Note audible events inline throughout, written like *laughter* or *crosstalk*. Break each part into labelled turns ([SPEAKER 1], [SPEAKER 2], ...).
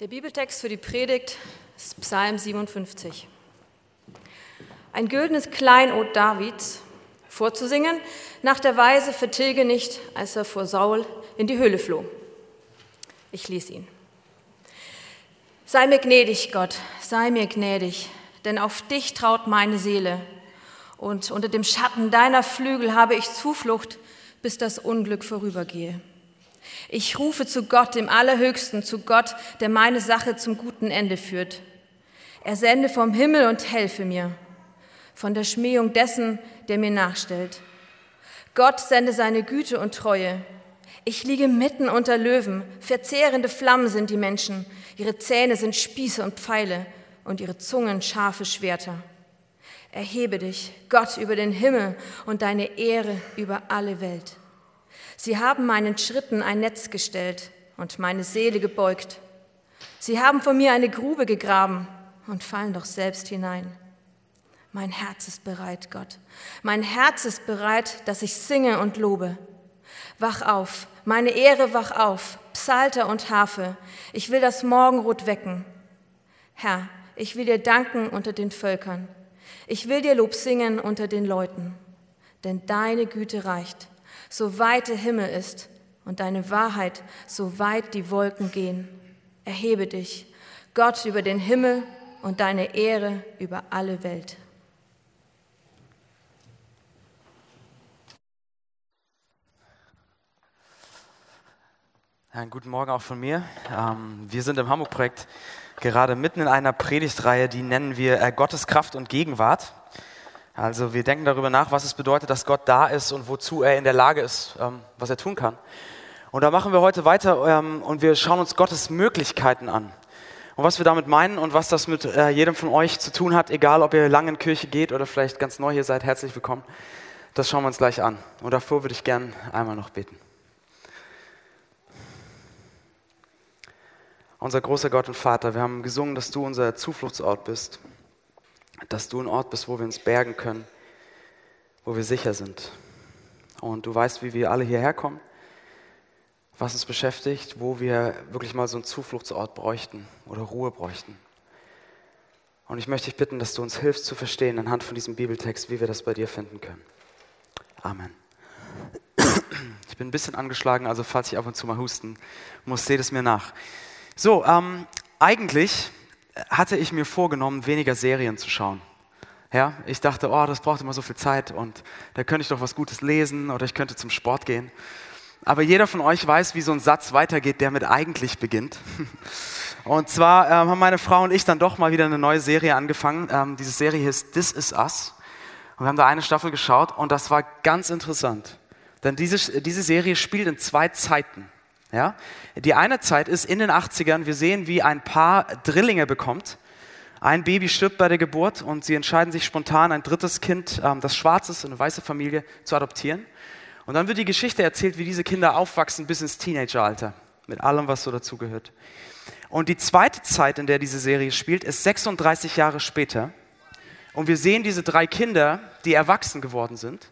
[SPEAKER 1] Der Bibeltext für die Predigt ist Psalm 57. Ein güldenes Kleinod Davids vorzusingen, nach der Weise vertilge nicht, als er vor Saul in die Höhle floh. Ich lese ihn. Sei mir gnädig, Gott, sei mir gnädig, denn auf dich traut meine Seele. Und unter dem Schatten deiner Flügel habe ich Zuflucht, bis das Unglück vorübergehe. Ich rufe zu Gott, dem Allerhöchsten, zu Gott, der meine Sache zum guten Ende führt. Er sende vom Himmel und helfe mir, von der Schmähung dessen, der mir nachstellt. Gott sende seine Güte und Treue. Ich liege mitten unter Löwen, verzehrende Flammen sind die Menschen, ihre Zähne sind Spieße und Pfeile und ihre Zungen scharfe Schwerter. Erhebe dich, Gott, über den Himmel und deine Ehre über alle Welt. Sie haben meinen Schritten ein Netz gestellt und meine Seele gebeugt. Sie haben vor mir eine Grube gegraben und fallen doch selbst hinein. Mein Herz ist bereit, Gott. Mein Herz ist bereit, dass ich singe und lobe. Wach auf, meine Ehre wach auf, Psalter und Harfe. Ich will das Morgenrot wecken. Herr, ich will dir danken unter den Völkern. Ich will dir Lob singen unter den Leuten. Denn deine Güte reicht so weit der Himmel ist und deine Wahrheit, so weit die Wolken gehen. Erhebe dich, Gott über den Himmel und deine Ehre über alle Welt.
[SPEAKER 2] Ja, guten Morgen auch von mir. Ähm, wir sind im Hamburg-Projekt gerade mitten in einer Predigtreihe, die nennen wir äh, Gottes Kraft und Gegenwart. Also wir denken darüber nach, was es bedeutet, dass Gott da ist und wozu er in der Lage ist, ähm, was er tun kann. Und da machen wir heute weiter ähm, und wir schauen uns Gottes Möglichkeiten an. Und was wir damit meinen und was das mit äh, jedem von euch zu tun hat, egal ob ihr lange in Kirche geht oder vielleicht ganz neu hier seid, herzlich willkommen. Das schauen wir uns gleich an. Und davor würde ich gern einmal noch beten. Unser großer Gott und Vater, wir haben gesungen, dass du unser Zufluchtsort bist dass du ein Ort bist, wo wir uns bergen können, wo wir sicher sind. Und du weißt, wie wir alle hierher kommen, was uns beschäftigt, wo wir wirklich mal so einen Zufluchtsort bräuchten oder Ruhe bräuchten. Und ich möchte dich bitten, dass du uns hilfst zu verstehen anhand von diesem Bibeltext, wie wir das bei dir finden können. Amen. Ich bin ein bisschen angeschlagen, also falls ich ab und zu mal husten muss, seht es mir nach. So, ähm, eigentlich hatte ich mir vorgenommen, weniger Serien zu schauen. Ja, ich dachte, oh, das braucht immer so viel Zeit und da könnte ich doch was Gutes lesen oder ich könnte zum Sport gehen. Aber jeder von euch weiß, wie so ein Satz weitergeht, der mit eigentlich beginnt. *laughs* Und zwar ähm, haben meine Frau und ich dann doch mal wieder eine neue Serie angefangen. Ähm, diese Serie hieß This Is Us. Und wir haben da eine Staffel geschaut und das war ganz interessant. Denn diese, diese Serie spielt in zwei Zeiten. Ja? Die eine Zeit ist in den 80ern, wir sehen, wie ein Paar Drillinge bekommt. Ein Baby stirbt bei der Geburt und sie entscheiden sich spontan, ein drittes Kind, ähm, das schwarz ist, eine weiße Familie, zu adoptieren. Und dann wird die Geschichte erzählt, wie diese Kinder aufwachsen bis ins Teenageralter, mit allem, was so dazugehört. Und die zweite Zeit, in der diese Serie spielt, ist 36 Jahre später. Und wir sehen diese drei Kinder, die erwachsen geworden sind.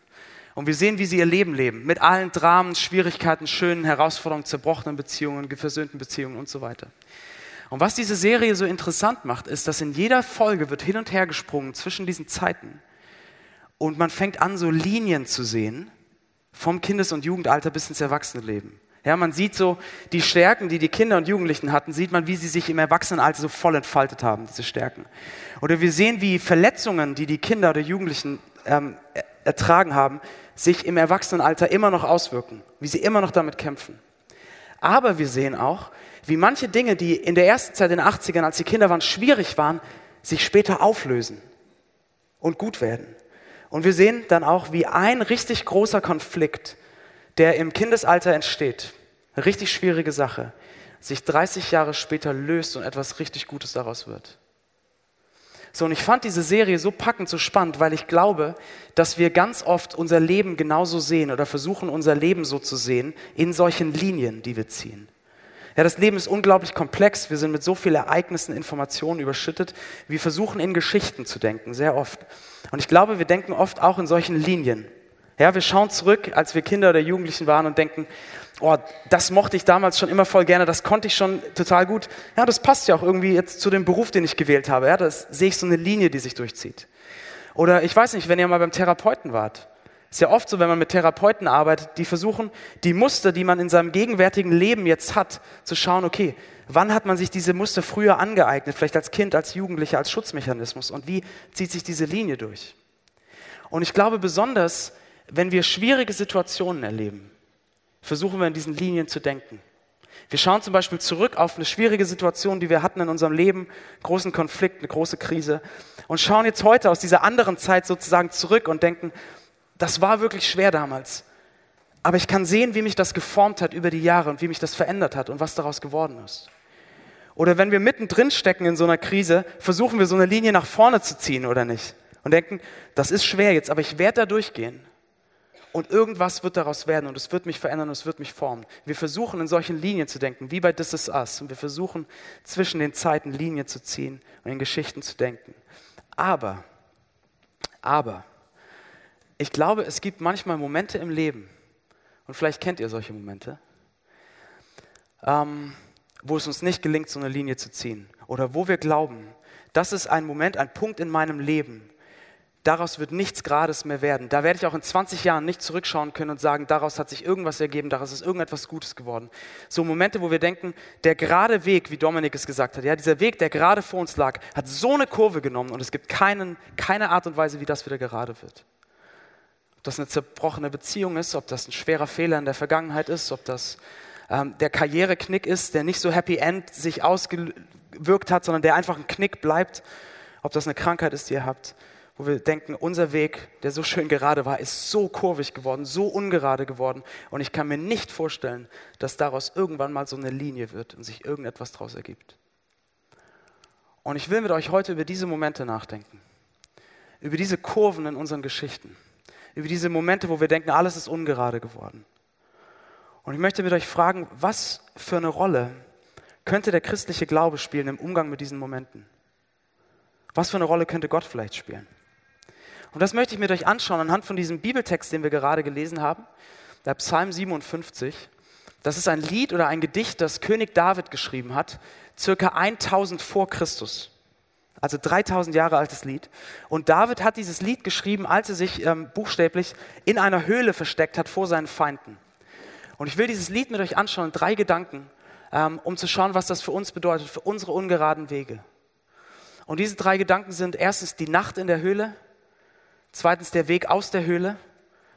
[SPEAKER 2] Und wir sehen, wie sie ihr Leben leben, mit allen Dramen, Schwierigkeiten, schönen Herausforderungen, zerbrochenen Beziehungen, versöhnten Beziehungen und so weiter. Und was diese Serie so interessant macht, ist, dass in jeder Folge wird hin und her gesprungen zwischen diesen Zeiten. Und man fängt an, so Linien zu sehen, vom Kindes- und Jugendalter bis ins Erwachsenenleben. Ja, man sieht so die Stärken, die die Kinder und Jugendlichen hatten, sieht man, wie sie sich im Erwachsenenalter so voll entfaltet haben, diese Stärken. Oder wir sehen, wie Verletzungen, die die Kinder oder Jugendlichen ähm, ertragen haben, sich im Erwachsenenalter immer noch auswirken, wie sie immer noch damit kämpfen. Aber wir sehen auch, wie manche Dinge, die in der ersten Zeit in den 80ern, als die Kinder waren, schwierig waren, sich später auflösen und gut werden. Und wir sehen dann auch, wie ein richtig großer Konflikt, der im Kindesalter entsteht, eine richtig schwierige Sache, sich 30 Jahre später löst und etwas richtig Gutes daraus wird. So, und ich fand diese Serie so packend, so spannend, weil ich glaube, dass wir ganz oft unser Leben genauso sehen oder versuchen, unser Leben so zu sehen, in solchen Linien, die wir ziehen. Ja, das Leben ist unglaublich komplex. Wir sind mit so vielen Ereignissen, Informationen überschüttet. Wir versuchen in Geschichten zu denken, sehr oft. Und ich glaube, wir denken oft auch in solchen Linien. Ja, wir schauen zurück, als wir Kinder oder Jugendlichen waren und denken, oh, das mochte ich damals schon immer voll gerne, das konnte ich schon total gut. Ja, das passt ja auch irgendwie jetzt zu dem Beruf, den ich gewählt habe. Ja, das sehe ich so eine Linie, die sich durchzieht. Oder ich weiß nicht, wenn ihr mal beim Therapeuten wart. Ist ja oft so, wenn man mit Therapeuten arbeitet, die versuchen, die Muster, die man in seinem gegenwärtigen Leben jetzt hat, zu schauen, okay, wann hat man sich diese Muster früher angeeignet, vielleicht als Kind, als Jugendlicher, als Schutzmechanismus und wie zieht sich diese Linie durch? Und ich glaube besonders, wenn wir schwierige Situationen erleben, versuchen wir in diesen Linien zu denken. Wir schauen zum Beispiel zurück auf eine schwierige Situation, die wir hatten in unserem Leben, großen Konflikt, eine große Krise und schauen jetzt heute aus dieser anderen Zeit sozusagen zurück und denken, das war wirklich schwer damals. Aber ich kann sehen, wie mich das geformt hat über die Jahre und wie mich das verändert hat und was daraus geworden ist. Oder wenn wir mittendrin stecken in so einer Krise, versuchen wir so eine Linie nach vorne zu ziehen oder nicht? Und denken, das ist schwer jetzt, aber ich werde da durchgehen. Und irgendwas wird daraus werden und es wird mich verändern und es wird mich formen. Wir versuchen in solchen Linien zu denken, wie bei This Is Us. Und wir versuchen zwischen den Zeiten Linien zu ziehen und in Geschichten zu denken. Aber, aber, ich glaube, es gibt manchmal Momente im Leben, und vielleicht kennt ihr solche Momente, ähm, wo es uns nicht gelingt, so eine Linie zu ziehen. Oder wo wir glauben, das ist ein Moment, ein Punkt in meinem Leben, daraus wird nichts Grades mehr werden. Da werde ich auch in 20 Jahren nicht zurückschauen können und sagen, daraus hat sich irgendwas ergeben, daraus ist irgendetwas Gutes geworden. So Momente, wo wir denken, der gerade Weg, wie Dominik es gesagt hat, ja, dieser Weg, der gerade vor uns lag, hat so eine Kurve genommen und es gibt keinen, keine Art und Weise, wie das wieder gerade wird. Ob das eine zerbrochene Beziehung ist, ob das ein schwerer Fehler in der Vergangenheit ist, ob das ähm, der Karriereknick ist, der nicht so Happy End sich ausgewirkt hat, sondern der einfach ein Knick bleibt, ob das eine Krankheit ist, die ihr habt wo wir denken, unser Weg, der so schön gerade war, ist so kurvig geworden, so ungerade geworden. Und ich kann mir nicht vorstellen, dass daraus irgendwann mal so eine Linie wird und sich irgendetwas daraus ergibt. Und ich will mit euch heute über diese Momente nachdenken. Über diese Kurven in unseren Geschichten. Über diese Momente, wo wir denken, alles ist ungerade geworden. Und ich möchte mit euch fragen, was für eine Rolle könnte der christliche Glaube spielen im Umgang mit diesen Momenten? Was für eine Rolle könnte Gott vielleicht spielen? Und das möchte ich mit euch anschauen anhand von diesem Bibeltext, den wir gerade gelesen haben, der Psalm 57. Das ist ein Lied oder ein Gedicht, das König David geschrieben hat, circa 1000 vor Christus. Also 3000 Jahre altes Lied. Und David hat dieses Lied geschrieben, als er sich ähm, buchstäblich in einer Höhle versteckt hat vor seinen Feinden. Und ich will dieses Lied mit euch anschauen, drei Gedanken, ähm, um zu schauen, was das für uns bedeutet, für unsere ungeraden Wege. Und diese drei Gedanken sind erstens die Nacht in der Höhle, Zweitens der Weg aus der Höhle.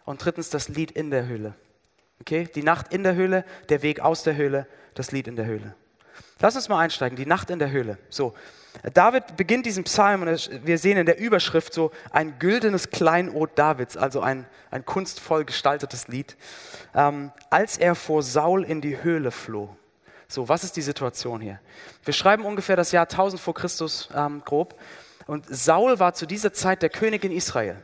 [SPEAKER 2] Und drittens das Lied in der Höhle. Okay? Die Nacht in der Höhle, der Weg aus der Höhle, das Lied in der Höhle. Lass uns mal einsteigen. Die Nacht in der Höhle. So. David beginnt diesen Psalm und wir sehen in der Überschrift so ein güldenes Kleinod Davids, also ein, ein kunstvoll gestaltetes Lied, ähm, als er vor Saul in die Höhle floh. So, was ist die Situation hier? Wir schreiben ungefähr das Jahr 1000 vor Christus ähm, grob und Saul war zu dieser Zeit der König in Israel.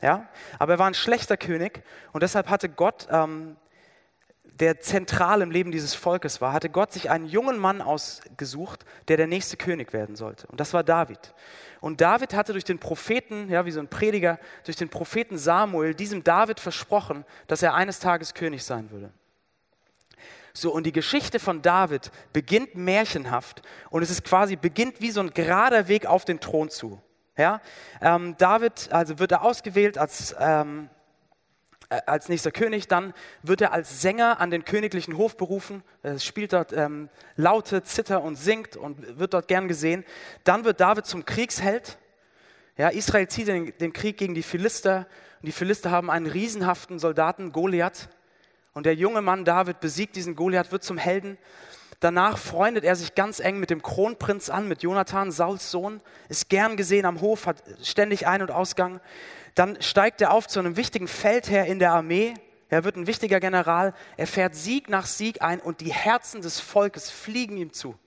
[SPEAKER 2] Ja? Aber er war ein schlechter König und deshalb hatte Gott, ähm, der zentral im Leben dieses Volkes war, hatte Gott sich einen jungen Mann ausgesucht, der der nächste König werden sollte. Und das war David. Und David hatte durch den Propheten, ja, wie so ein Prediger, durch den Propheten Samuel diesem David versprochen, dass er eines Tages König sein würde. So, und die Geschichte von David beginnt märchenhaft und es ist quasi, beginnt wie so ein gerader Weg auf den Thron zu. Ja? Ähm, David, also wird er ausgewählt als, ähm, äh, als nächster König, dann wird er als Sänger an den königlichen Hof berufen, er spielt dort ähm, Laute, Zitter und singt und wird dort gern gesehen. Dann wird David zum Kriegsheld. Ja, Israel zieht den, den Krieg gegen die Philister und die Philister haben einen riesenhaften Soldaten, Goliath. Und der junge Mann David besiegt diesen Goliath, wird zum Helden. Danach freundet er sich ganz eng mit dem Kronprinz an, mit Jonathan, Sauls Sohn, ist gern gesehen am Hof, hat ständig Ein- und Ausgang. Dann steigt er auf zu einem wichtigen Feldherr in der Armee. Er wird ein wichtiger General. Er fährt Sieg nach Sieg ein und die Herzen des Volkes fliegen ihm zu.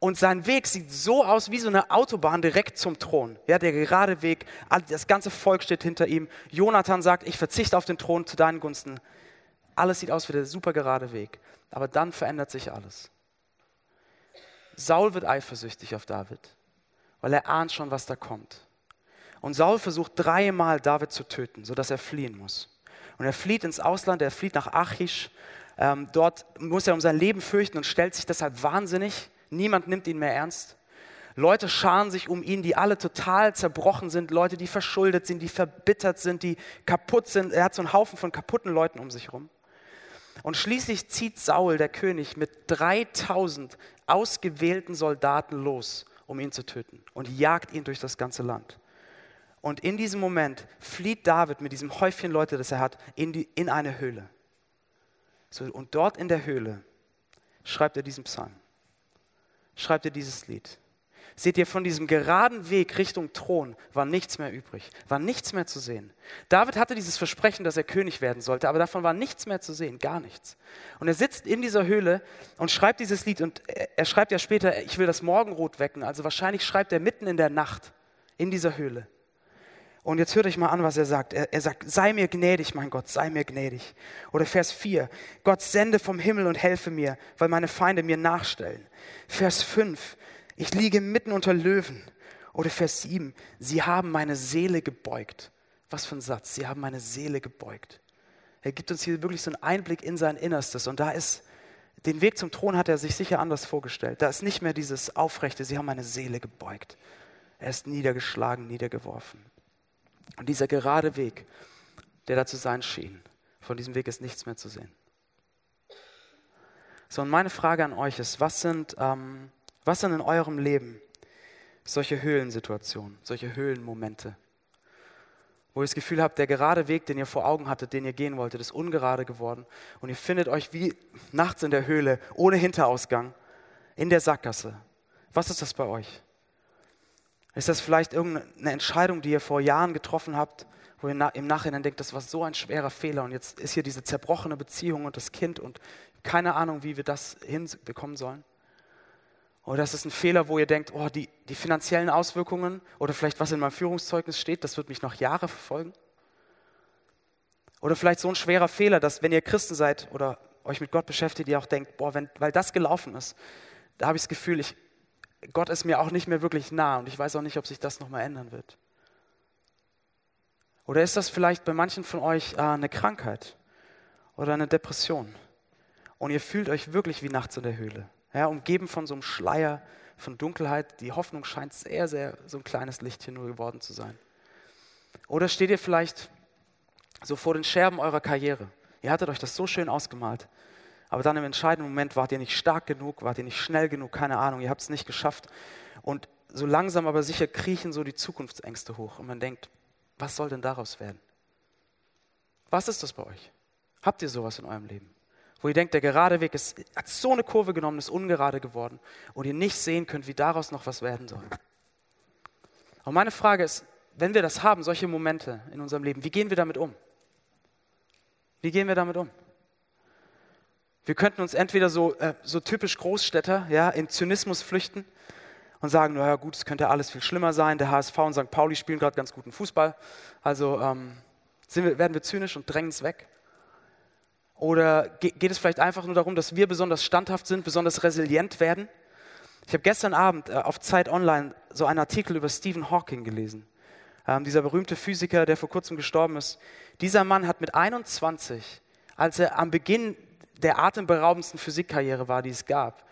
[SPEAKER 2] Und sein Weg sieht so aus wie so eine Autobahn direkt zum Thron. Ja, der gerade Weg, das ganze Volk steht hinter ihm. Jonathan sagt, ich verzichte auf den Thron zu deinen Gunsten. Alles sieht aus wie der super gerade Weg. Aber dann verändert sich alles. Saul wird eifersüchtig auf David, weil er ahnt schon, was da kommt. Und Saul versucht dreimal David zu töten, sodass er fliehen muss. Und er flieht ins Ausland, er flieht nach Achish. Ähm, dort muss er um sein Leben fürchten und stellt sich deshalb wahnsinnig. Niemand nimmt ihn mehr ernst. Leute scharen sich um ihn, die alle total zerbrochen sind, Leute, die verschuldet sind, die verbittert sind, die kaputt sind. Er hat so einen Haufen von kaputten Leuten um sich herum. Und schließlich zieht Saul, der König, mit 3000 ausgewählten Soldaten los, um ihn zu töten und jagt ihn durch das ganze Land. Und in diesem Moment flieht David mit diesem Häufchen Leute, das er hat, in, die, in eine Höhle. So, und dort in der Höhle schreibt er diesen Psalm, schreibt er dieses Lied. Seht ihr, von diesem geraden Weg Richtung Thron war nichts mehr übrig, war nichts mehr zu sehen. David hatte dieses Versprechen, dass er König werden sollte, aber davon war nichts mehr zu sehen, gar nichts. Und er sitzt in dieser Höhle und schreibt dieses Lied und er schreibt ja später, ich will das Morgenrot wecken, also wahrscheinlich schreibt er mitten in der Nacht in dieser Höhle. Und jetzt hört euch mal an, was er sagt. Er, er, sagt, sei mir gnädig, mein Gott, sei mir gnädig. Oder Vers 4, Gott sende vom Himmel und helfe mir, weil meine Feinde mir nachstellen. Vers 5, ich liege mitten unter Löwen. Oder Vers 7, sie haben meine Seele gebeugt. Was für ein Satz, sie haben meine Seele gebeugt. Er gibt uns hier wirklich so einen Einblick in sein Innerstes. Und da ist, den Weg zum Thron hat er sich sicher anders vorgestellt. Da ist nicht mehr dieses Aufrechte, sie haben meine Seele gebeugt. Er ist niedergeschlagen, niedergeworfen. Und dieser gerade Weg, der da zu sein schien, von diesem Weg ist nichts mehr zu sehen. So, und meine Frage an euch ist, was sind ähm, was sind in eurem Leben solche Höhlensituationen, solche Höhlenmomente, wo ihr das Gefühl habt, der gerade Weg, den ihr vor Augen hattet, den ihr gehen wolltet, ist ungerade geworden und ihr findet euch wie nachts in der Höhle, ohne Hinterausgang, in der Sackgasse. Was ist das bei euch? Ist das vielleicht irgendeine Entscheidung, die ihr vor Jahren getroffen habt, wo ihr im Nachhinein denkt, das war so ein schwerer Fehler und jetzt ist hier diese zerbrochene Beziehung und das Kind und keine Ahnung, wie wir das hinbekommen sollen? Oder ist es ein Fehler, wo ihr denkt, oh, die, die finanziellen Auswirkungen oder vielleicht was in meinem Führungszeugnis steht, das wird mich noch Jahre verfolgen? Oder vielleicht so ein schwerer Fehler, dass wenn ihr Christen seid oder euch mit Gott beschäftigt, ihr auch denkt, boah, wenn, weil das gelaufen ist, da habe ich das Gefühl, ich, Gott ist mir auch nicht mehr wirklich nah und ich weiß auch nicht, ob sich das nochmal ändern wird. Oder ist das vielleicht bei manchen von euch äh, eine Krankheit oder eine Depression und ihr fühlt euch wirklich wie nachts in der Höhle? Ja, umgeben von so einem Schleier von Dunkelheit. Die Hoffnung scheint sehr, sehr so ein kleines Lichtchen nur geworden zu sein. Oder steht ihr vielleicht so vor den Scherben eurer Karriere? Ihr hattet euch das so schön ausgemalt. Aber dann im entscheidenden Moment wart ihr nicht stark genug, wart ihr nicht schnell genug, keine Ahnung, ihr habt es nicht geschafft. Und so langsam aber sicher kriechen so die Zukunftsängste hoch. Und man denkt, was soll denn daraus werden? Was ist das bei euch? Habt ihr sowas in eurem Leben? Wo ihr denkt, der gerade Weg ist, hat so eine Kurve genommen, ist ungerade geworden und ihr nicht sehen könnt, wie daraus noch was werden soll. Und meine Frage ist, wenn wir das haben, solche Momente in unserem Leben, wie gehen wir damit um? Wie gehen wir damit um? Wir könnten uns entweder so, äh, so typisch Großstädter ja, in Zynismus flüchten und sagen, naja gut, es könnte alles viel schlimmer sein, der HSV und St. Pauli spielen gerade ganz guten Fußball, also ähm, wir, werden wir zynisch und drängen es weg. Oder geht es vielleicht einfach nur darum, dass wir besonders standhaft sind, besonders resilient werden? Ich habe gestern Abend äh, auf Zeit Online so einen Artikel über Stephen Hawking gelesen. Ähm, dieser berühmte Physiker, der vor kurzem gestorben ist. Dieser Mann hat mit 21, als er am Beginn der atemberaubendsten Physikkarriere war, die es gab,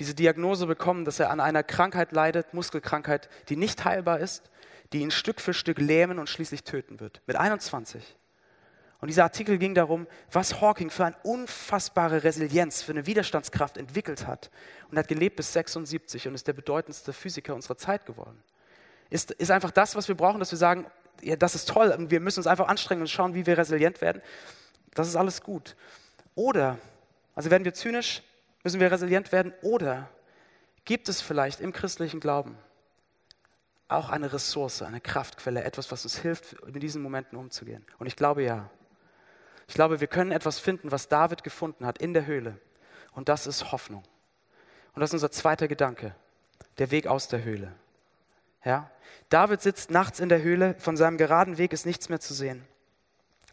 [SPEAKER 2] diese Diagnose bekommen, dass er an einer Krankheit leidet, Muskelkrankheit, die nicht heilbar ist, die ihn Stück für Stück lähmen und schließlich töten wird. Mit 21. Und dieser Artikel ging darum, was Hawking für eine unfassbare Resilienz, für eine Widerstandskraft entwickelt hat. Und hat gelebt bis 76 und ist der bedeutendste Physiker unserer Zeit geworden. Ist, ist einfach das, was wir brauchen, dass wir sagen, ja, das ist toll und wir müssen uns einfach anstrengen und schauen, wie wir resilient werden. Das ist alles gut. Oder, also werden wir zynisch, müssen wir resilient werden. Oder gibt es vielleicht im christlichen Glauben auch eine Ressource, eine Kraftquelle, etwas, was uns hilft, in diesen Momenten umzugehen? Und ich glaube ja. Ich glaube, wir können etwas finden, was David gefunden hat in der Höhle. Und das ist Hoffnung. Und das ist unser zweiter Gedanke, der Weg aus der Höhle. Ja? David sitzt nachts in der Höhle, von seinem geraden Weg ist nichts mehr zu sehen.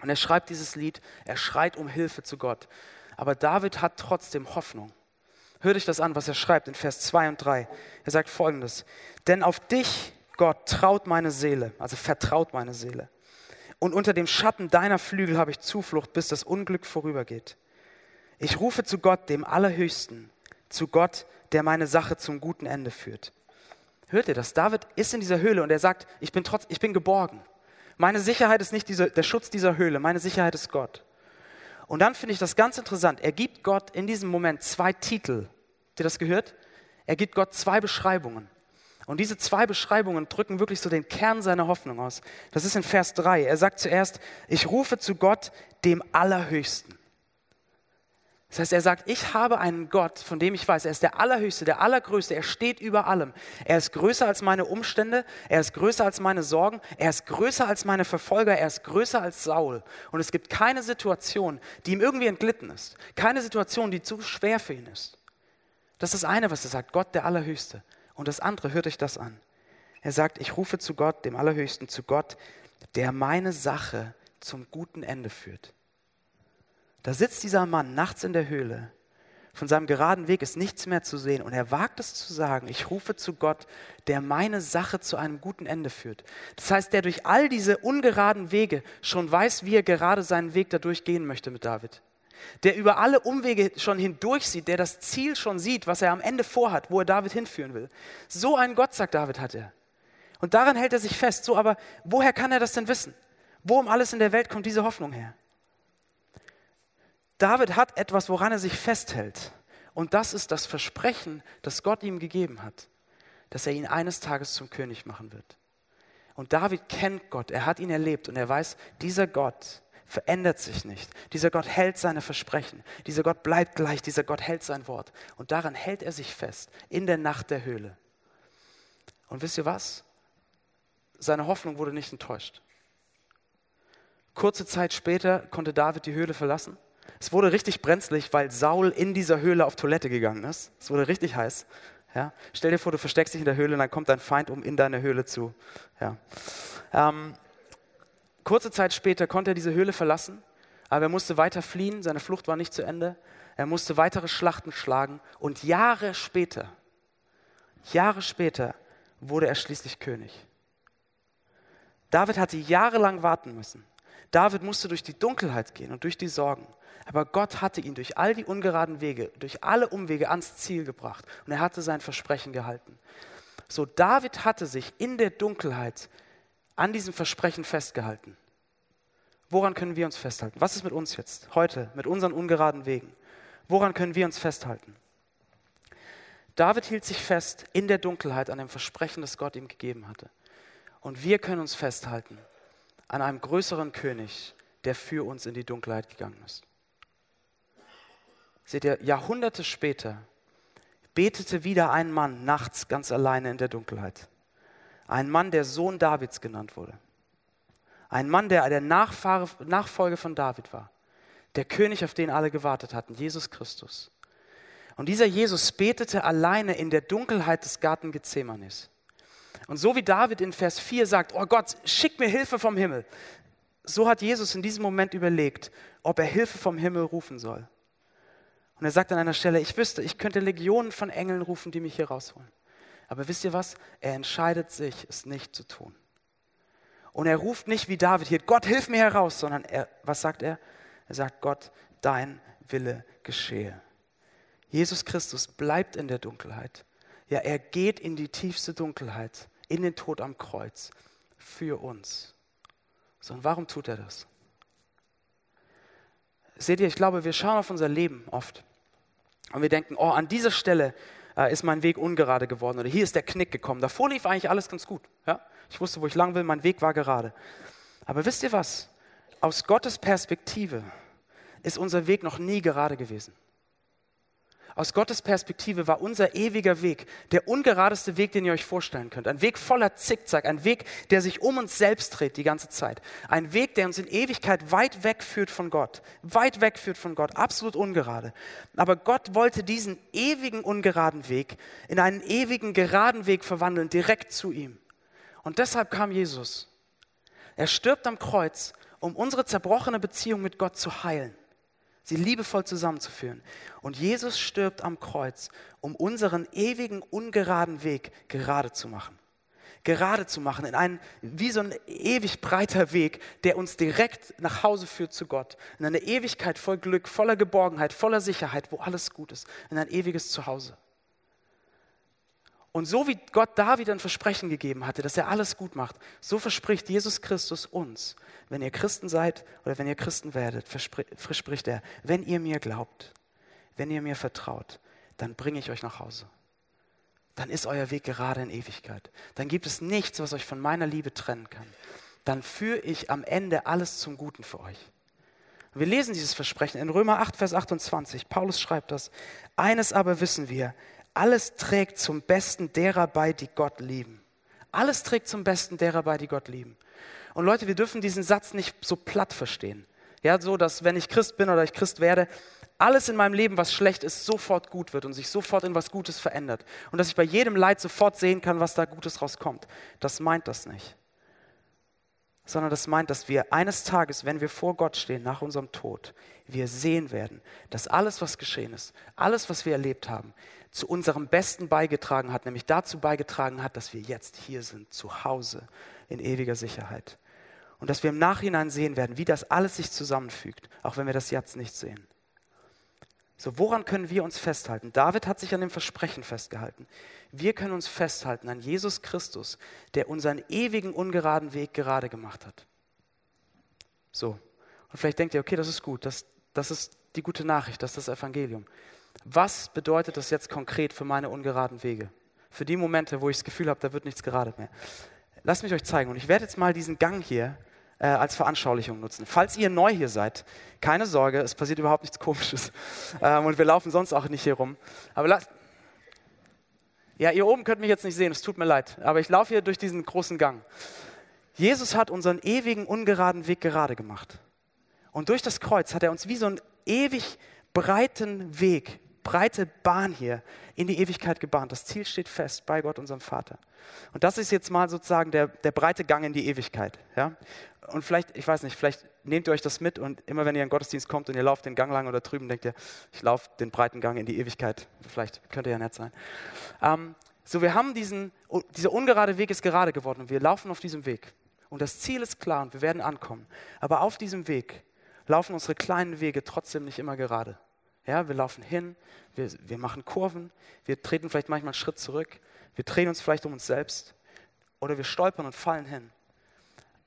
[SPEAKER 2] Und er schreibt dieses Lied, er schreit um Hilfe zu Gott. Aber David hat trotzdem Hoffnung. Hör dich das an, was er schreibt in Vers 2 und 3. Er sagt folgendes: Denn auf dich, Gott, traut meine Seele, also vertraut meine Seele. Und unter dem Schatten deiner Flügel habe ich Zuflucht, bis das Unglück vorübergeht. Ich rufe zu Gott, dem Allerhöchsten, zu Gott, der meine Sache zum guten Ende führt. Hört ihr das? David ist in dieser Höhle und er sagt, ich bin, trotz, ich bin geborgen. Meine Sicherheit ist nicht diese, der Schutz dieser Höhle, meine Sicherheit ist Gott. Und dann finde ich das ganz interessant. Er gibt Gott in diesem Moment zwei Titel. Habt ihr das gehört? Er gibt Gott zwei Beschreibungen. Und diese zwei Beschreibungen drücken wirklich so den Kern seiner Hoffnung aus. Das ist in Vers 3. Er sagt zuerst, ich rufe zu Gott, dem Allerhöchsten. Das heißt, er sagt, ich habe einen Gott, von dem ich weiß, er ist der Allerhöchste, der Allergrößte, er steht über allem. Er ist größer als meine Umstände, er ist größer als meine Sorgen, er ist größer als meine Verfolger, er ist größer als Saul. Und es gibt keine Situation, die ihm irgendwie entglitten ist, keine Situation, die zu schwer für ihn ist. Das ist das eine, was er sagt, Gott der Allerhöchste. Und das andere, hört euch das an. Er sagt, ich rufe zu Gott, dem Allerhöchsten, zu Gott, der meine Sache zum guten Ende führt. Da sitzt dieser Mann nachts in der Höhle. Von seinem geraden Weg ist nichts mehr zu sehen. Und er wagt es zu sagen, ich rufe zu Gott, der meine Sache zu einem guten Ende führt. Das heißt, der durch all diese ungeraden Wege schon weiß, wie er gerade seinen Weg dadurch gehen möchte mit David. Der über alle Umwege schon hindurch sieht, der das Ziel schon sieht, was er am Ende vorhat, wo er David hinführen will. So einen Gott, sagt David, hat er. Und daran hält er sich fest. So, aber woher kann er das denn wissen? Wo um alles in der Welt kommt diese Hoffnung her? David hat etwas, woran er sich festhält. Und das ist das Versprechen, das Gott ihm gegeben hat, dass er ihn eines Tages zum König machen wird. Und David kennt Gott, er hat ihn erlebt und er weiß, dieser Gott verändert sich nicht. Dieser Gott hält seine Versprechen. Dieser Gott bleibt gleich. Dieser Gott hält sein Wort. Und daran hält er sich fest, in der Nacht der Höhle. Und wisst ihr was? Seine Hoffnung wurde nicht enttäuscht. Kurze Zeit später konnte David die Höhle verlassen es wurde richtig brenzlig, weil Saul in dieser Höhle auf Toilette gegangen ist. Es wurde richtig heiß. Ja? Stell dir vor, du versteckst dich in der Höhle und dann kommt dein Feind, um in deine Höhle zu. Ja. Ähm, kurze Zeit später konnte er diese Höhle verlassen, aber er musste weiter fliehen. Seine Flucht war nicht zu Ende. Er musste weitere Schlachten schlagen und Jahre später, Jahre später wurde er schließlich König. David hatte jahrelang warten müssen. David musste durch die Dunkelheit gehen und durch die Sorgen. Aber Gott hatte ihn durch all die ungeraden Wege, durch alle Umwege ans Ziel gebracht und er hatte sein Versprechen gehalten. So, David hatte sich in der Dunkelheit an diesem Versprechen festgehalten. Woran können wir uns festhalten? Was ist mit uns jetzt, heute, mit unseren ungeraden Wegen? Woran können wir uns festhalten? David hielt sich fest in der Dunkelheit an dem Versprechen, das Gott ihm gegeben hatte. Und wir können uns festhalten an einem größeren König, der für uns in die Dunkelheit gegangen ist. Seht ihr, Jahrhunderte später betete wieder ein Mann nachts ganz alleine in der Dunkelheit. Ein Mann, der Sohn Davids genannt wurde. Ein Mann, der der Nachfahre, Nachfolger von David war. Der König, auf den alle gewartet hatten, Jesus Christus. Und dieser Jesus betete alleine in der Dunkelheit des Garten Gethsemanes. Und so wie David in Vers 4 sagt, oh Gott, schick mir Hilfe vom Himmel, so hat Jesus in diesem Moment überlegt, ob er Hilfe vom Himmel rufen soll. Und er sagt an einer Stelle, ich wüsste, ich könnte Legionen von Engeln rufen, die mich hier rausholen. Aber wisst ihr was? Er entscheidet sich, es nicht zu tun. Und er ruft nicht wie David hier, Gott, hilf mir heraus, sondern er, was sagt er? Er sagt, Gott, dein Wille geschehe. Jesus Christus bleibt in der Dunkelheit. Ja, er geht in die tiefste Dunkelheit, in den Tod am Kreuz für uns. So, und warum tut er das? Seht ihr, ich glaube, wir schauen auf unser Leben oft und wir denken, oh, an dieser Stelle äh, ist mein Weg ungerade geworden oder hier ist der Knick gekommen. Davor lief eigentlich alles ganz gut. Ja? Ich wusste, wo ich lang will, mein Weg war gerade. Aber wisst ihr was? Aus Gottes Perspektive ist unser Weg noch nie gerade gewesen. Aus Gottes Perspektive war unser ewiger Weg der ungeradeste Weg, den ihr euch vorstellen könnt. Ein Weg voller Zickzack, ein Weg, der sich um uns selbst dreht die ganze Zeit. Ein Weg, der uns in Ewigkeit weit weg führt von Gott. Weit weg führt von Gott, absolut ungerade. Aber Gott wollte diesen ewigen ungeraden Weg in einen ewigen geraden Weg verwandeln, direkt zu ihm. Und deshalb kam Jesus. Er stirbt am Kreuz, um unsere zerbrochene Beziehung mit Gott zu heilen sie liebevoll zusammenzuführen. Und Jesus stirbt am Kreuz, um unseren ewigen, ungeraden Weg gerade zu machen. gerade zu machen, in einen, wie so ein ewig breiter Weg, der uns direkt nach Hause führt zu Gott. In eine Ewigkeit voll Glück, voller Geborgenheit, voller Sicherheit, wo alles gut ist. In ein ewiges Zuhause. Und so wie Gott David ein Versprechen gegeben hatte, dass er alles gut macht, so verspricht Jesus Christus uns, wenn ihr Christen seid oder wenn ihr Christen werdet, verspricht er, wenn ihr mir glaubt, wenn ihr mir vertraut, dann bringe ich euch nach Hause. Dann ist euer Weg gerade in Ewigkeit. Dann gibt es nichts, was euch von meiner Liebe trennen kann. Dann führe ich am Ende alles zum Guten für euch. wir lesen dieses Versprechen in Römer 8, Vers 28. Paulus schreibt das. Eines aber wissen wir, alles trägt zum Besten derer bei, die Gott lieben. Alles trägt zum Besten derer bei, die Gott lieben. Und Leute, wir dürfen diesen Satz nicht so platt verstehen. Ja, so, dass wenn ich Christ bin oder ich Christ werde, alles in meinem Leben, was schlecht ist, sofort gut wird und sich sofort in was Gutes verändert. Und dass ich bei jedem Leid sofort sehen kann, was da Gutes rauskommt. Das meint das nicht. Sondern das meint, dass wir eines Tages, wenn wir vor Gott stehen, nach unserem Tod, wir sehen werden, dass alles, was geschehen ist, alles, was wir erlebt haben, zu unserem Besten beigetragen hat, nämlich dazu beigetragen hat, dass wir jetzt hier sind, zu Hause, in ewiger Sicherheit. Und dass wir im Nachhinein sehen werden, wie das alles sich zusammenfügt, auch wenn wir das jetzt nicht sehen. So, woran können wir uns festhalten? David hat sich an dem Versprechen festgehalten. Wir können uns festhalten an Jesus Christus, der unseren ewigen ungeraden Weg gerade gemacht hat. So, und vielleicht denkt ihr, okay, das ist gut, das, das ist die gute Nachricht, das ist das Evangelium. Was bedeutet das jetzt konkret für meine ungeraden Wege? Für die Momente, wo ich das Gefühl habe, da wird nichts gerade mehr. Lasst mich euch zeigen. Und ich werde jetzt mal diesen Gang hier äh, als Veranschaulichung nutzen. Falls ihr neu hier seid, keine Sorge, es passiert überhaupt nichts Komisches. *laughs* Ähm, und wir laufen sonst auch nicht hier rum. Aber lasst. Ja, ihr oben könnt mich jetzt nicht sehen, es tut mir leid. Aber ich laufe hier durch diesen großen Gang. Jesus hat unseren ewigen, ungeraden Weg gerade gemacht. Und durch das Kreuz hat er uns wie so einen ewig breiten Weg breite Bahn hier in die Ewigkeit gebahnt. Das Ziel steht fest bei Gott, unserem Vater. Und das ist jetzt mal sozusagen der, der breite Gang in die Ewigkeit. Ja? Und vielleicht, ich weiß nicht, vielleicht nehmt ihr euch das mit und immer wenn ihr in den Gottesdienst kommt und ihr lauft den Gang lang oder drüben, denkt ihr, ich laufe den breiten Gang in die Ewigkeit. Vielleicht könnte ja nett sein. Ähm, so, wir haben diesen, dieser ungerade Weg ist gerade geworden und wir laufen auf diesem Weg. Und das Ziel ist klar und wir werden ankommen. Aber auf diesem Weg laufen unsere kleinen Wege trotzdem nicht immer gerade. Ja, wir laufen hin, wir, wir machen Kurven, wir treten vielleicht manchmal einen Schritt zurück, wir drehen uns vielleicht um uns selbst oder wir stolpern und fallen hin.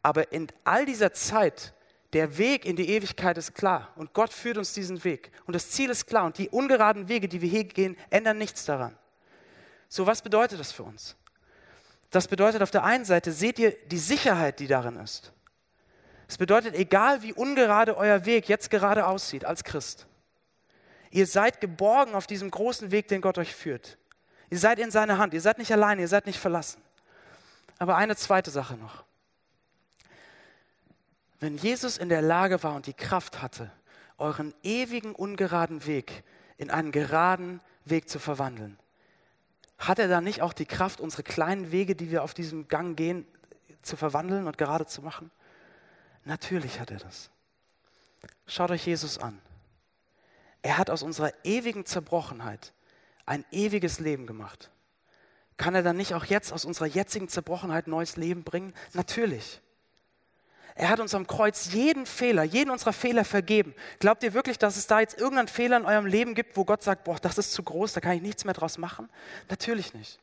[SPEAKER 2] Aber in all dieser Zeit, der Weg in die Ewigkeit ist klar und Gott führt uns diesen Weg und das Ziel ist klar und die ungeraden Wege, die wir hier gehen, ändern nichts daran. So, was bedeutet das für uns? Das bedeutet auf der einen Seite, seht ihr die Sicherheit, die darin ist. Es bedeutet, egal wie ungerade euer Weg jetzt gerade aussieht als Christ, Ihr seid geborgen auf diesem großen Weg, den Gott euch führt. Ihr seid in seiner Hand. Ihr seid nicht allein, ihr seid nicht verlassen. Aber eine zweite Sache noch. Wenn Jesus in der Lage war und die Kraft hatte, euren ewigen ungeraden Weg in einen geraden Weg zu verwandeln, hat er dann nicht auch die Kraft, unsere kleinen Wege, die wir auf diesem Gang gehen, zu verwandeln und gerade zu machen? Natürlich hat er das. Schaut euch Jesus an. Er hat aus unserer ewigen Zerbrochenheit ein ewiges Leben gemacht. Kann er dann nicht auch jetzt aus unserer jetzigen Zerbrochenheit neues Leben bringen? Natürlich. Er hat uns am Kreuz jeden Fehler, jeden unserer Fehler vergeben. Glaubt ihr wirklich, dass es da jetzt irgendeinen Fehler in eurem Leben gibt, wo Gott sagt, boah, das ist zu groß, da kann ich nichts mehr draus machen? Natürlich nicht.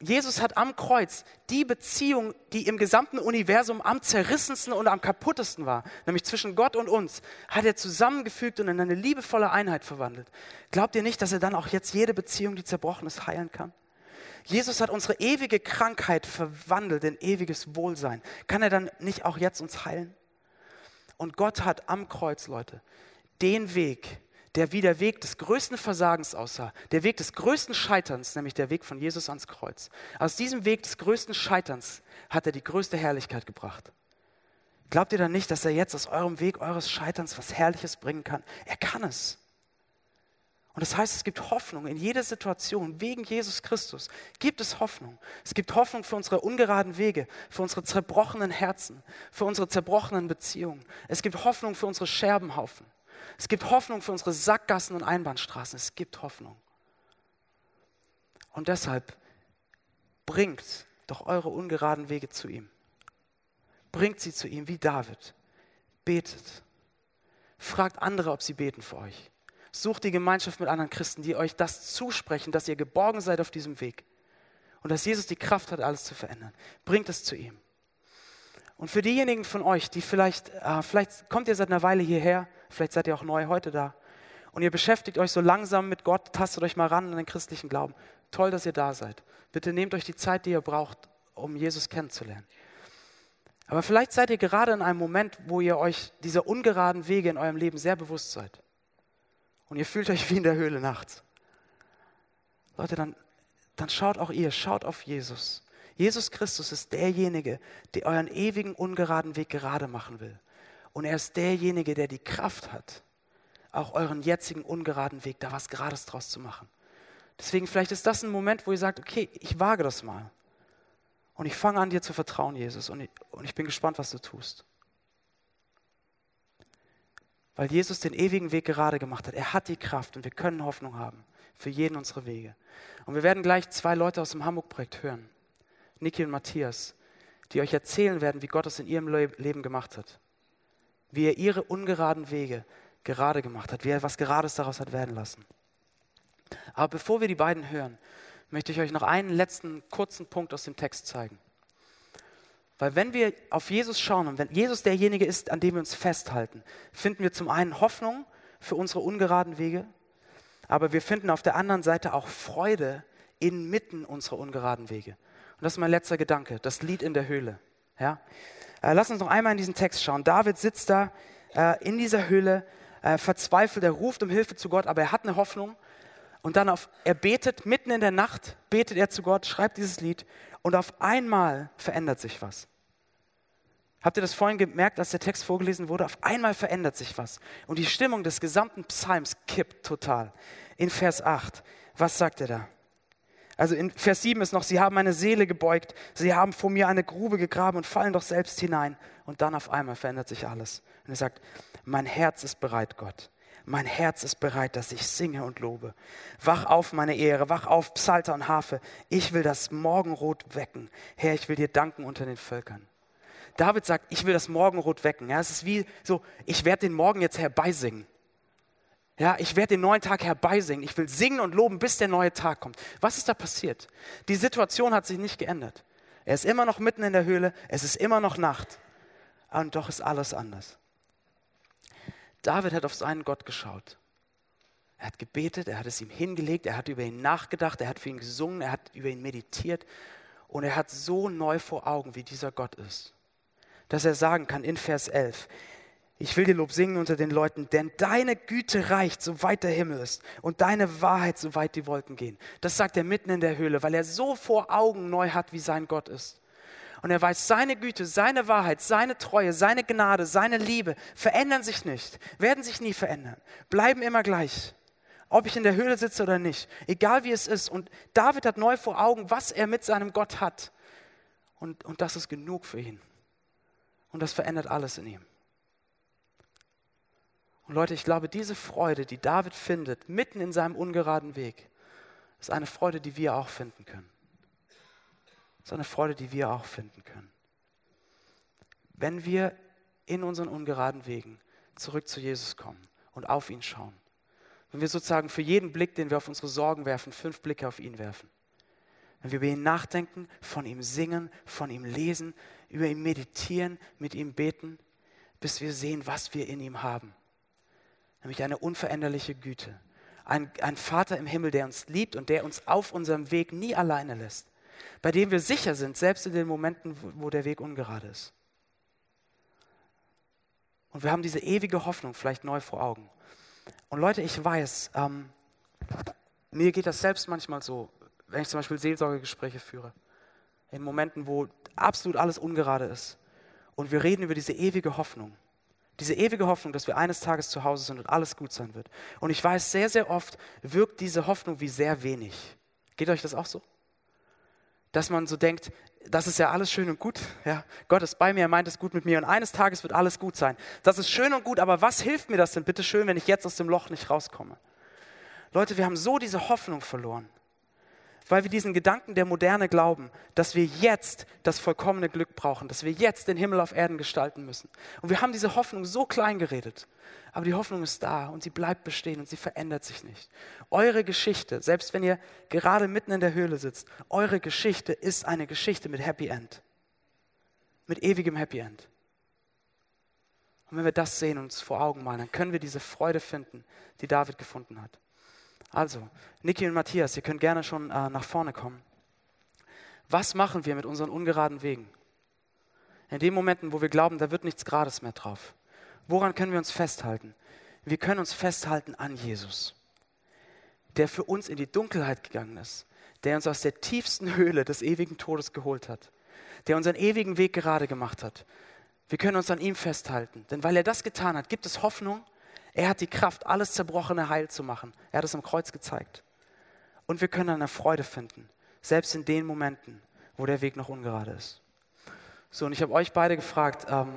[SPEAKER 2] Jesus hat am Kreuz die Beziehung, die im gesamten Universum am zerrissensten und am kaputtesten war, nämlich zwischen Gott und uns, hat er zusammengefügt und in eine liebevolle Einheit verwandelt. Glaubt ihr nicht, dass er dann auch jetzt jede Beziehung, die zerbrochen ist, heilen kann? Jesus hat unsere ewige Krankheit verwandelt in ewiges Wohlsein. Kann er dann nicht auch jetzt uns heilen? Und Gott hat am Kreuz, Leute, den Weg, der wie der Weg des größten Versagens aussah, der Weg des größten Scheiterns, nämlich der Weg von Jesus ans Kreuz. Aus diesem Weg des größten Scheiterns hat er die größte Herrlichkeit gebracht. Glaubt ihr dann nicht, dass er jetzt aus eurem Weg eures Scheiterns was Herrliches bringen kann? Er kann es. Und das heißt, es gibt Hoffnung in jeder Situation. Wegen Jesus Christus gibt es Hoffnung. Es gibt Hoffnung für unsere ungeraden Wege, für unsere zerbrochenen Herzen, für unsere zerbrochenen Beziehungen. Es gibt Hoffnung für unsere Scherbenhaufen. Es gibt Hoffnung für unsere Sackgassen und Einbahnstraßen. Es gibt Hoffnung. Und deshalb bringt doch eure ungeraden Wege zu ihm. Bringt sie zu ihm wie David. Betet. Fragt andere, ob sie beten für euch. Sucht die Gemeinschaft mit anderen Christen, die euch das zusprechen, dass ihr geborgen seid auf diesem Weg und dass Jesus die Kraft hat, alles zu verändern. Bringt es zu ihm. Und für diejenigen von euch, die vielleicht, äh, vielleicht kommt ihr seit einer Weile hierher, vielleicht seid ihr auch neu heute da und ihr beschäftigt euch so langsam mit Gott, tastet euch mal ran an den christlichen Glauben. Toll, dass ihr da seid. Bitte nehmt euch die Zeit, die ihr braucht, um Jesus kennenzulernen. Aber vielleicht seid ihr gerade in einem Moment, wo ihr euch dieser ungeraden Wege in eurem Leben sehr bewusst seid. Und ihr fühlt euch wie in der Höhle nachts. Leute, dann, dann schaut auch ihr, schaut auf Jesus. Jesus Christus ist derjenige, der euren ewigen ungeraden Weg gerade machen will. Und er ist derjenige, der die Kraft hat, auch euren jetzigen ungeraden Weg da was Gerades draus zu machen. Deswegen vielleicht ist das ein Moment, wo ihr sagt, okay, ich wage das mal. Und ich fange an, dir zu vertrauen, Jesus. Und ich, und ich bin gespannt, was du tust. Weil Jesus den ewigen Weg gerade gemacht hat. Er hat die Kraft und wir können Hoffnung haben für jeden unserer Wege. Und wir werden gleich zwei Leute aus dem Hamburg-Projekt hören. Niki und Matthias, die euch erzählen werden, wie Gott es in ihrem Leben gemacht hat. Wie er ihre ungeraden Wege gerade gemacht hat, wie er was Gerades daraus hat werden lassen. Aber bevor wir die beiden hören, möchte ich euch noch einen letzten kurzen Punkt aus dem Text zeigen. Weil wenn wir auf Jesus schauen und wenn Jesus derjenige ist, an dem wir uns festhalten, finden wir zum einen Hoffnung für unsere ungeraden Wege, aber wir finden auf der anderen Seite auch Freude inmitten unserer ungeraden Wege. Und das ist mein letzter Gedanke, das Lied in der Höhle. Ja? Äh, lass uns noch einmal in diesen Text schauen. David sitzt da äh, in dieser Höhle, äh, verzweifelt, er ruft um Hilfe zu Gott, aber er hat eine Hoffnung und dann auf, er betet mitten in der Nacht, betet er zu Gott, schreibt dieses Lied und auf einmal verändert sich was. Habt ihr das vorhin gemerkt, als der Text vorgelesen wurde? Auf einmal verändert sich was. Und die Stimmung des gesamten Psalms kippt total. In Vers 8, was sagt er da? Also in Vers 7 ist noch, sie haben meine Seele gebeugt, sie haben vor mir eine Grube gegraben und fallen doch selbst hinein. Und dann auf einmal verändert sich alles. Und er sagt, mein Herz ist bereit, Gott. Mein Herz ist bereit, dass ich singe und lobe. Wach auf, meine Ehre, wach auf, Psalter und Harfe. Ich will das Morgenrot wecken. Herr, ich will dir danken unter den Völkern. David sagt, ich will das Morgenrot wecken. Ja, es ist wie so, ich werde den Morgen jetzt herbeisingen. Ja, ich werde den neuen Tag herbeisingen. Ich will singen und loben, bis der neue Tag kommt. Was ist da passiert? Die Situation hat sich nicht geändert. Er ist immer noch mitten in der Höhle. Es ist immer noch Nacht. Und doch ist alles anders. David hat auf seinen Gott geschaut. Er hat gebetet, er hat es ihm hingelegt, er hat über ihn nachgedacht, er hat für ihn gesungen, er hat über ihn meditiert und er hat so neu vor Augen, wie dieser Gott ist, dass er sagen kann in Vers 11, ich will dir Lob singen unter den Leuten, denn deine Güte reicht, soweit der Himmel ist und deine Wahrheit, soweit die Wolken gehen. Das sagt er mitten in der Höhle, weil er so vor Augen neu hat, wie sein Gott ist. Und er weiß, seine Güte, seine Wahrheit, seine Treue, seine Gnade, seine Liebe verändern sich nicht, werden sich nie verändern, bleiben immer gleich. Ob ich in der Höhle sitze oder nicht, egal wie es ist. Und David hat neu vor Augen, was er mit seinem Gott hat. Und, und das ist genug für ihn. Und das verändert alles in ihm. Und Leute, ich glaube, diese Freude, die David findet, mitten in seinem ungeraden Weg, ist eine Freude, die wir auch finden können. Ist eine Freude, die wir auch finden können. Wenn wir in unseren ungeraden Wegen zurück zu Jesus kommen und auf ihn schauen. Wenn wir sozusagen für jeden Blick, den wir auf unsere Sorgen werfen, fünf Blicke auf ihn werfen. Wenn wir über ihn nachdenken, von ihm singen, von ihm lesen, über ihn meditieren, mit ihm beten, bis wir sehen, was wir in ihm haben. Nämlich eine unveränderliche Güte. Ein, ein Vater im Himmel, der uns liebt und der uns auf unserem Weg nie alleine lässt bei dem wir sicher sind, selbst in den Momenten, wo der Weg ungerade ist. Und wir haben diese ewige Hoffnung vielleicht neu vor Augen. Und Leute, ich weiß, ähm, mir geht das selbst manchmal so, wenn ich zum Beispiel Seelsorgegespräche führe, in Momenten, wo absolut alles ungerade ist. Und wir reden über diese ewige Hoffnung. Diese ewige Hoffnung, dass wir eines Tages zu Hause sind und alles gut sein wird. Und ich weiß, sehr, sehr oft wirkt diese Hoffnung wie sehr wenig. Geht euch das auch so? dass man so denkt, das ist ja alles schön und gut. *laughs* Ja, Gott ist bei mir, er meint es gut mit mir und eines Tages wird alles gut sein. Das ist schön und gut, aber was hilft mir das denn bitte schön, wenn ich jetzt aus dem Loch nicht rauskomme? Leute, wir haben so diese Hoffnung verloren, weil wir diesen Gedanken der Moderne glauben, dass wir jetzt das vollkommene Glück brauchen, dass wir jetzt den Himmel auf Erden gestalten müssen. Und wir haben diese Hoffnung so klein geredet. Aber die Hoffnung ist da und sie bleibt bestehen und sie verändert sich nicht. Eure Geschichte, selbst wenn ihr gerade mitten in der Höhle sitzt, eure Geschichte ist eine Geschichte mit Happy End. Mit ewigem Happy End. Und wenn wir das sehen und uns vor Augen malen, dann können wir diese Freude finden, die David gefunden hat. Also, Niki und Matthias, ihr könnt gerne schon äh, nach vorne kommen. Was machen wir mit unseren ungeraden Wegen? In den Momenten, wo wir glauben, da wird nichts Gerades mehr drauf. Woran können wir uns festhalten? Wir können uns festhalten an Jesus, der für uns in die Dunkelheit gegangen ist, der uns aus der tiefsten Höhle des ewigen Todes geholt hat, der unseren ewigen Weg gerade gemacht hat. Wir können uns an ihm festhalten, denn weil er das getan hat, gibt es Hoffnung er hat die Kraft, alles Zerbrochene heil zu machen. Er hat es am Kreuz gezeigt. Und wir können eine Freude finden, selbst in den Momenten, wo der Weg noch ungerade ist. So, und ich habe euch beide gefragt, ähm,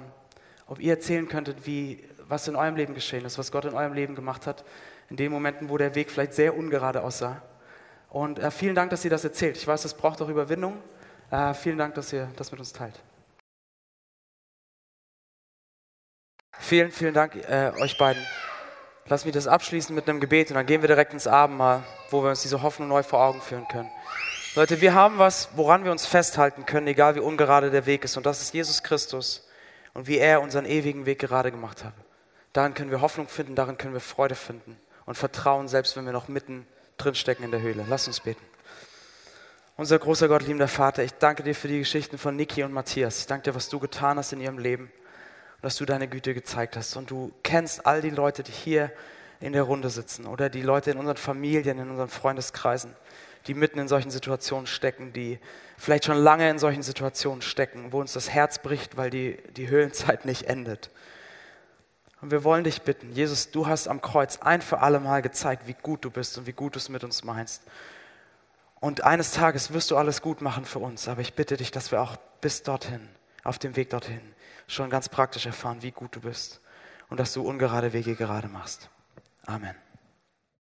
[SPEAKER 2] ob ihr erzählen könntet, wie, was in eurem Leben geschehen ist, was Gott in eurem Leben gemacht hat, in den Momenten, wo der Weg vielleicht sehr ungerade aussah. Und äh, vielen Dank, dass ihr das erzählt. Ich weiß, das braucht auch Überwindung. Äh, vielen Dank, dass ihr das mit uns teilt. Vielen, vielen Dank äh, euch beiden. Lass mich das abschließen mit einem Gebet und dann gehen wir direkt ins Abendmahl, wo wir uns diese Hoffnung neu vor Augen führen können. Leute, wir haben was, woran wir uns festhalten können, egal wie ungerade der Weg ist. Und das ist Jesus Christus und wie er unseren ewigen Weg gerade gemacht hat. Darin können wir Hoffnung finden, darin können wir Freude finden und Vertrauen, selbst wenn wir noch mitten drin stecken in der Höhle. Lass uns beten. Unser großer Gott, liebender Vater, ich danke dir für die Geschichten von Niki und Matthias. Ich danke dir, was du getan hast in ihrem Leben dass du deine Güte gezeigt hast. Und du kennst all die Leute, die hier in der Runde sitzen oder die Leute in unseren Familien, in unseren Freundeskreisen, die mitten in solchen Situationen stecken, die vielleicht schon lange in solchen Situationen stecken, wo uns das Herz bricht, weil die, die Höhlenzeit nicht endet. Und wir wollen dich bitten, Jesus, du hast am Kreuz ein für alle Mal gezeigt, wie gut du bist und wie gut du es mit uns meinst. Und eines Tages wirst du alles gut machen für uns, aber ich bitte dich, dass wir auch bis dorthin, auf dem Weg dorthin, schon ganz praktisch erfahren, wie gut du bist und dass du ungerade Wege gerade machst. Amen.